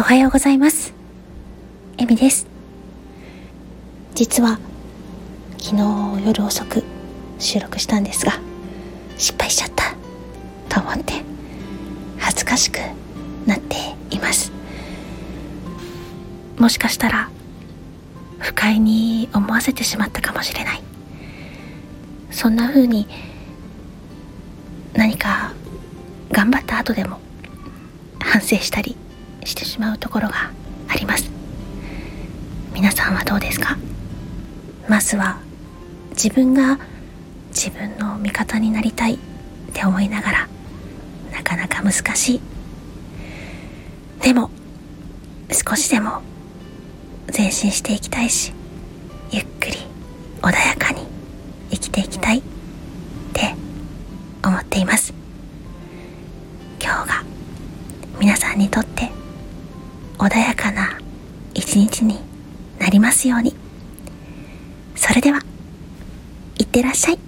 おはようございます。エミです。実は、昨日夜遅く収録したんですが、失敗しちゃったと思って、恥ずかしくなっています。もしかしたら、不快に思わせてしまったかもしれない。そんな風に、何か頑張った後でも反省したりしてしまうところがあります。皆さんはどうですか？まずは自分が自分の味方になりたいって思いながらなかなか難しい。でも少しでも前進していきたいしゆっくり穏やかに生きていきたいって思っています。今日が皆さんにとって穏やかな一日になりますように。それではいってらっしゃい。